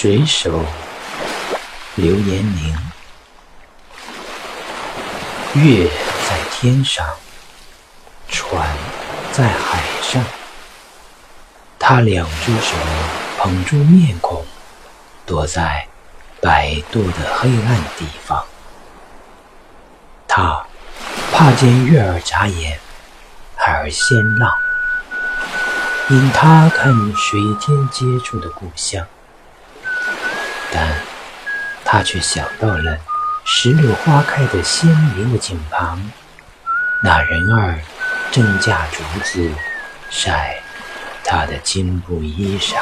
水手刘延宁，月在天上，船在海上。他两只手捧住面孔，躲在摆渡的黑暗地方。他怕见月儿眨眼，海儿掀浪，引他看水天接触的故乡。但他却想到了石榴花开的鲜明的景旁，那人儿正架竹子晒他的金布衣裳。